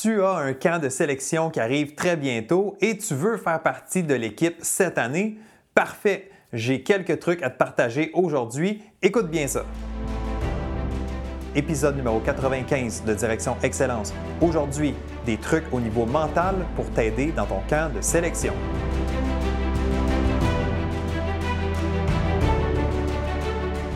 Tu as un camp de sélection qui arrive très bientôt et tu veux faire partie de l'équipe cette année? Parfait! J'ai quelques trucs à te partager aujourd'hui. Écoute bien ça. Épisode numéro 95 de Direction Excellence. Aujourd'hui, des trucs au niveau mental pour t'aider dans ton camp de sélection.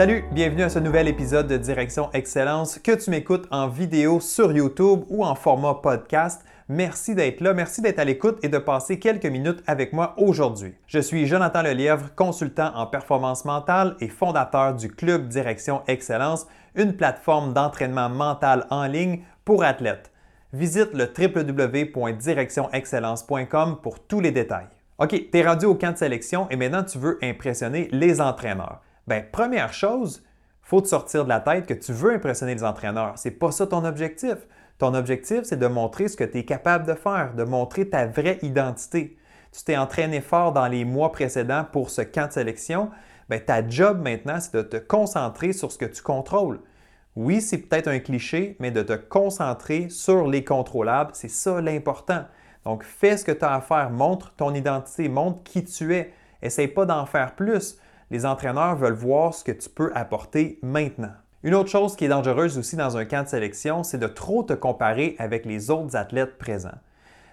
Salut, bienvenue à ce nouvel épisode de Direction Excellence, que tu m'écoutes en vidéo sur YouTube ou en format podcast. Merci d'être là, merci d'être à l'écoute et de passer quelques minutes avec moi aujourd'hui. Je suis Jonathan Lelièvre, consultant en performance mentale et fondateur du Club Direction Excellence, une plateforme d'entraînement mental en ligne pour athlètes. Visite le www.directionexcellence.com pour tous les détails. OK, tu es rendu au camp de sélection et maintenant tu veux impressionner les entraîneurs. Bien, première chose, faut te sortir de la tête que tu veux impressionner les entraîneurs. C'est pas ça ton objectif. Ton objectif, c'est de montrer ce que tu es capable de faire, de montrer ta vraie identité. Tu t'es entraîné fort dans les mois précédents pour ce camp de sélection. Bien, ta job maintenant, c'est de te concentrer sur ce que tu contrôles. Oui, c'est peut-être un cliché, mais de te concentrer sur les contrôlables, c'est ça l'important. Donc, fais ce que tu as à faire, montre ton identité, montre qui tu es. Essaye pas d'en faire plus les entraîneurs veulent voir ce que tu peux apporter maintenant. Une autre chose qui est dangereuse aussi dans un camp de sélection, c'est de trop te comparer avec les autres athlètes présents.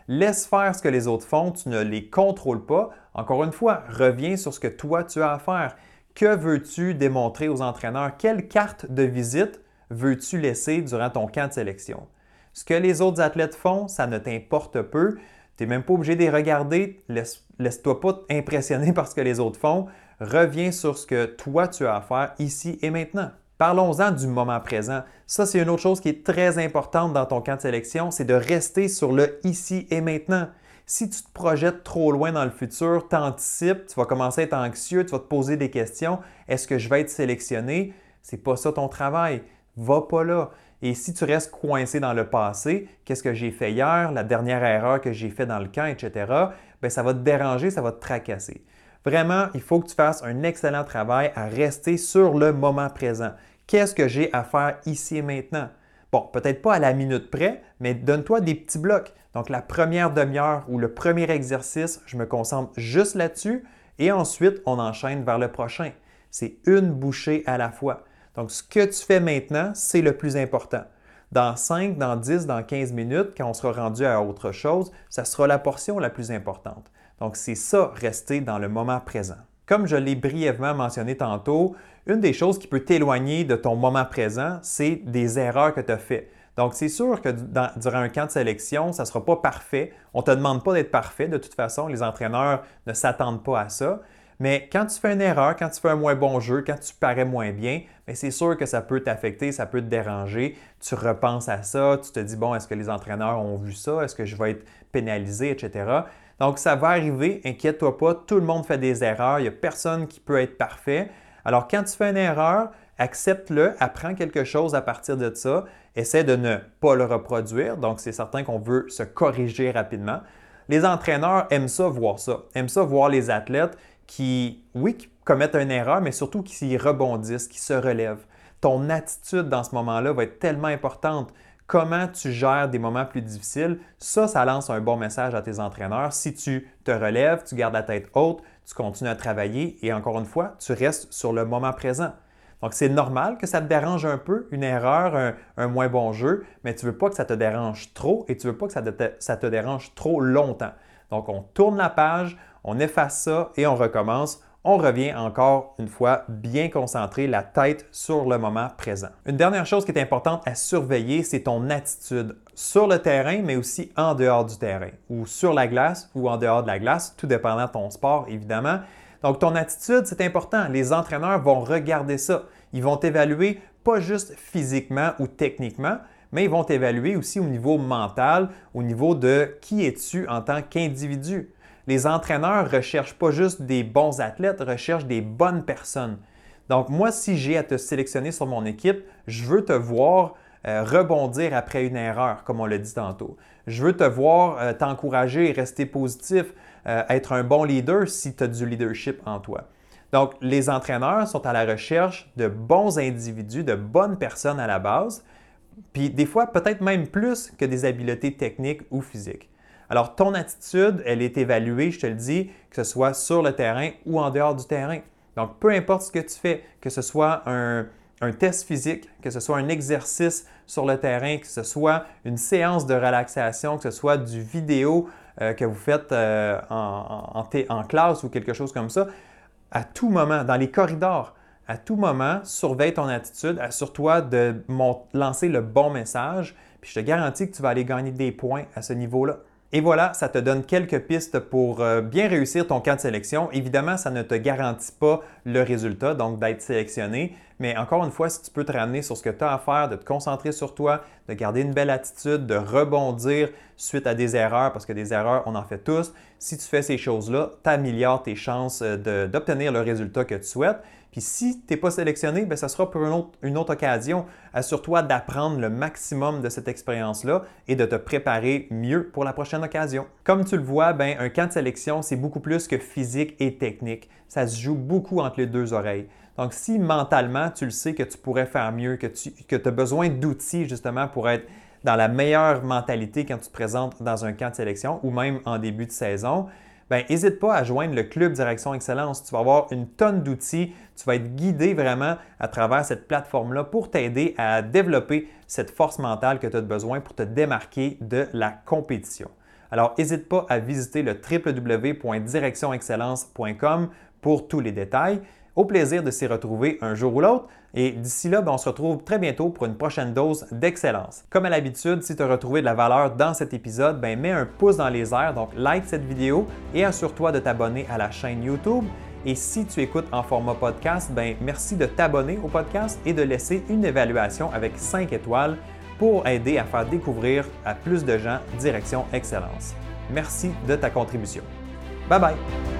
Laisse faire ce que les autres font, tu ne les contrôles pas. Encore une fois, reviens sur ce que toi tu as à faire. Que veux-tu démontrer aux entraîneurs? Quelle carte de visite veux-tu laisser durant ton camp de sélection? Ce que les autres athlètes font, ça ne t'importe peu. Tu n'es même pas obligé de les regarder. Laisse, laisse-toi pas impressionner par ce que les autres font reviens sur ce que toi tu as à faire ici et maintenant. Parlons-en du moment présent. Ça, c'est une autre chose qui est très importante dans ton camp de sélection, c'est de rester sur le ici et maintenant. Si tu te projettes trop loin dans le futur, t'anticipes, tu vas commencer à être anxieux, tu vas te poser des questions. Est-ce que je vais être sélectionné? C'est pas ça ton travail. Va pas là. Et si tu restes coincé dans le passé, qu'est-ce que j'ai fait hier, la dernière erreur que j'ai faite dans le camp, etc., bien, ça va te déranger, ça va te tracasser. Vraiment, il faut que tu fasses un excellent travail à rester sur le moment présent. Qu'est-ce que j'ai à faire ici et maintenant? Bon, peut-être pas à la minute près, mais donne-toi des petits blocs. Donc, la première demi-heure ou le premier exercice, je me concentre juste là-dessus et ensuite, on enchaîne vers le prochain. C'est une bouchée à la fois. Donc, ce que tu fais maintenant, c'est le plus important. Dans 5, dans 10, dans 15 minutes, quand on sera rendu à autre chose, ça sera la portion la plus importante. Donc, c'est ça, rester dans le moment présent. Comme je l'ai brièvement mentionné tantôt, une des choses qui peut t'éloigner de ton moment présent, c'est des erreurs que tu as faites. Donc, c'est sûr que durant un camp de sélection, ça ne sera pas parfait. On ne te demande pas d'être parfait. De toute façon, les entraîneurs ne s'attendent pas à ça. Mais quand tu fais une erreur, quand tu fais un moins bon jeu, quand tu parais moins bien, c'est sûr que ça peut t'affecter, ça peut te déranger. Tu repenses à ça, tu te dis, bon, est-ce que les entraîneurs ont vu ça? Est-ce que je vais être pénalisé, etc. Donc, ça va arriver, inquiète-toi pas, tout le monde fait des erreurs, il n'y a personne qui peut être parfait. Alors, quand tu fais une erreur, accepte-le, apprends quelque chose à partir de ça, essaie de ne pas le reproduire. Donc, c'est certain qu'on veut se corriger rapidement. Les entraîneurs aiment ça, voir ça, aiment ça, voir les athlètes qui, oui, commettent une erreur, mais surtout qui rebondissent, qui se relèvent. Ton attitude dans ce moment-là va être tellement importante comment tu gères des moments plus difficiles, ça, ça lance un bon message à tes entraîneurs. Si tu te relèves, tu gardes la tête haute, tu continues à travailler et encore une fois, tu restes sur le moment présent. Donc, c'est normal que ça te dérange un peu, une erreur, un, moins bon jeu, mais tu ne veux pas que ça te dérange trop et tu ne veux pas que ça te dérange trop longtemps. Donc, on tourne la page, on efface ça et on recommence on revient encore une fois bien concentré, la tête sur le moment présent. Une dernière chose qui est importante à surveiller, c'est ton attitude sur le terrain, mais aussi en dehors du terrain, ou sur la glace ou en dehors de la glace, tout dépendant de ton sport, évidemment. Donc, ton attitude, c'est important. Les entraîneurs vont regarder ça. Ils vont t'évaluer pas juste physiquement ou techniquement, mais ils vont t'évaluer aussi au niveau mental, au niveau de qui es-tu en tant qu'individu. Les entraîneurs ne recherchent pas juste des bons athlètes, recherchent des bonnes personnes. Donc moi, si j'ai à te sélectionner sur mon équipe, je veux te voir euh, rebondir après une erreur, comme on l'a dit tantôt. Je veux te voir euh, t'encourager, rester positif, euh, être un bon leader si tu as du leadership en toi. Donc, les entraîneurs sont à la recherche de bons individus, de bonnes personnes à la base, puis des fois peut-être même plus que des habiletés techniques ou physiques. Alors, ton attitude, elle est évaluée, je te le dis, que ce soit sur le terrain ou en dehors du terrain. Donc, peu importe ce que tu fais, que ce soit un, test physique, que ce soit un exercice sur le terrain, que ce soit une séance de relaxation, que ce soit du vidéo euh, que vous faites euh, en, en, classe ou quelque chose comme ça, à tout moment, dans les corridors, à tout moment, surveille ton attitude, assure-toi de lancer le bon message, puis je te garantis que tu vas aller gagner des points à ce niveau-là. Et voilà, ça te donne quelques pistes pour euh, bien réussir ton camp de sélection. Évidemment, ça ne te garantit pas le résultat, donc d'être sélectionné. Mais encore une fois, si tu peux te ramener sur ce que tu as à faire, de te concentrer sur toi, de garder une belle attitude, de rebondir suite à des erreurs, parce que des erreurs, on en fait tous. Si tu fais ces choses-là, tu améliores tes chances euh, d'obtenir le résultat que tu souhaites. Puis si tu n'es pas sélectionné, bien, ça sera pour une autre, occasion. Assure-toi d'apprendre le maximum de cette expérience-là et de te préparer mieux pour la prochaine occasion. Comme tu le vois, bien, un camp de sélection, c'est beaucoup plus que physique et technique. Ça se joue beaucoup entre les deux oreilles. Donc, si mentalement, tu le sais que tu pourrais faire mieux, que tu que as besoin d'outils justement pour être dans la meilleure mentalité quand tu te présentes dans un camp de sélection ou même en début de saison, ben n'hésite pas à joindre le Club Direction Excellence. Tu vas avoir une tonne d'outils. Tu vas être guidé vraiment à travers cette plateforme-là pour t'aider à développer cette force mentale que tu as besoin pour te démarquer de la compétition. Alors, n'hésite pas à visiter le www.directionexcellence.com pour tous les détails. Au plaisir de s'y retrouver un jour ou l'autre. Et d'ici là, ben, on se retrouve très bientôt pour une prochaine dose d'excellence. Comme à l'habitude, si tu as retrouvé de la valeur dans cet épisode, ben, mets un pouce dans les airs, donc like cette vidéo et assure-toi de t'abonner à la chaîne YouTube. Et si tu écoutes en format podcast, ben, merci de t'abonner au podcast et de laisser une évaluation avec 5 étoiles pour aider à faire découvrir à plus de gens Direction Excellence. Merci de ta contribution. Bye bye!